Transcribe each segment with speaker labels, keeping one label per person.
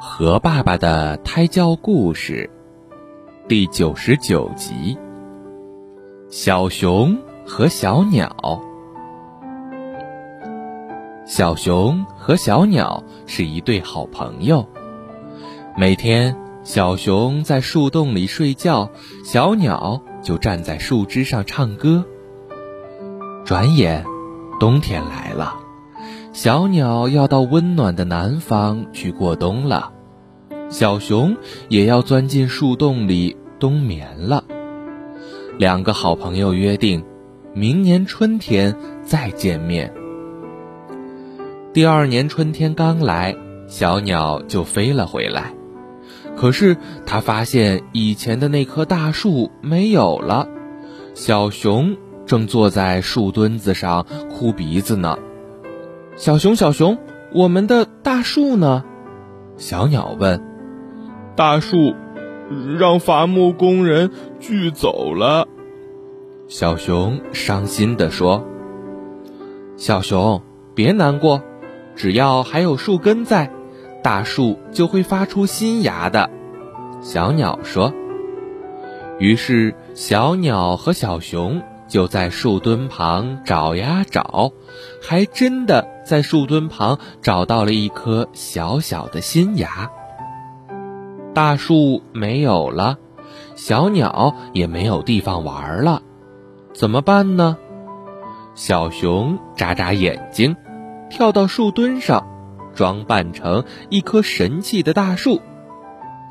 Speaker 1: 和爸爸的胎教故事第九十九集：小熊和小鸟。小熊和小鸟是一对好朋友。每天，小熊在树洞里睡觉，小鸟就站在树枝上唱歌。转眼，冬天来了。小鸟要到温暖的南方去过冬了，小熊也要钻进树洞里冬眠了。两个好朋友约定，明年春天再见面。第二年春天刚来，小鸟就飞了回来，可是它发现以前的那棵大树没有了，小熊正坐在树墩子上哭鼻子呢。小熊，小熊，我们的大树呢？小鸟问。
Speaker 2: 大树让伐木工人锯走了。
Speaker 1: 小熊伤心地说。小熊，别难过，只要还有树根在，大树就会发出新芽的。小鸟说。于是，小鸟和小熊。就在树墩旁找呀找，还真的在树墩旁找到了一颗小小的新芽。大树没有了，小鸟也没有地方玩了，怎么办呢？小熊眨眨眼睛，跳到树墩上，装扮成一棵神气的大树。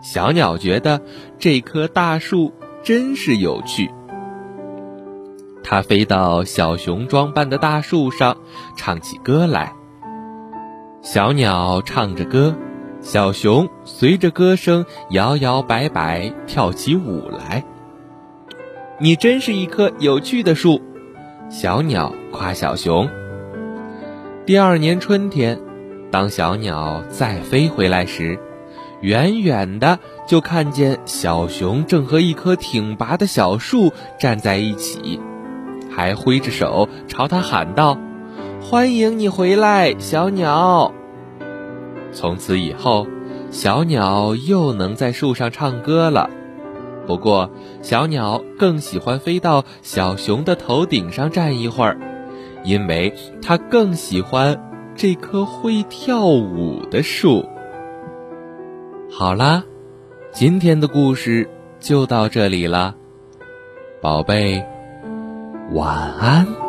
Speaker 1: 小鸟觉得这棵大树真是有趣。它飞到小熊装扮的大树上，唱起歌来。小鸟唱着歌，小熊随着歌声摇摇摆摆跳起舞来。你真是一棵有趣的树，小鸟夸小熊。第二年春天，当小鸟再飞回来时，远远的就看见小熊正和一棵挺拔的小树站在一起。还挥着手朝他喊道：“欢迎你回来，小鸟。”从此以后，小鸟又能在树上唱歌了。不过，小鸟更喜欢飞到小熊的头顶上站一会儿，因为它更喜欢这棵会跳舞的树。好啦，今天的故事就到这里了，宝贝。晚安。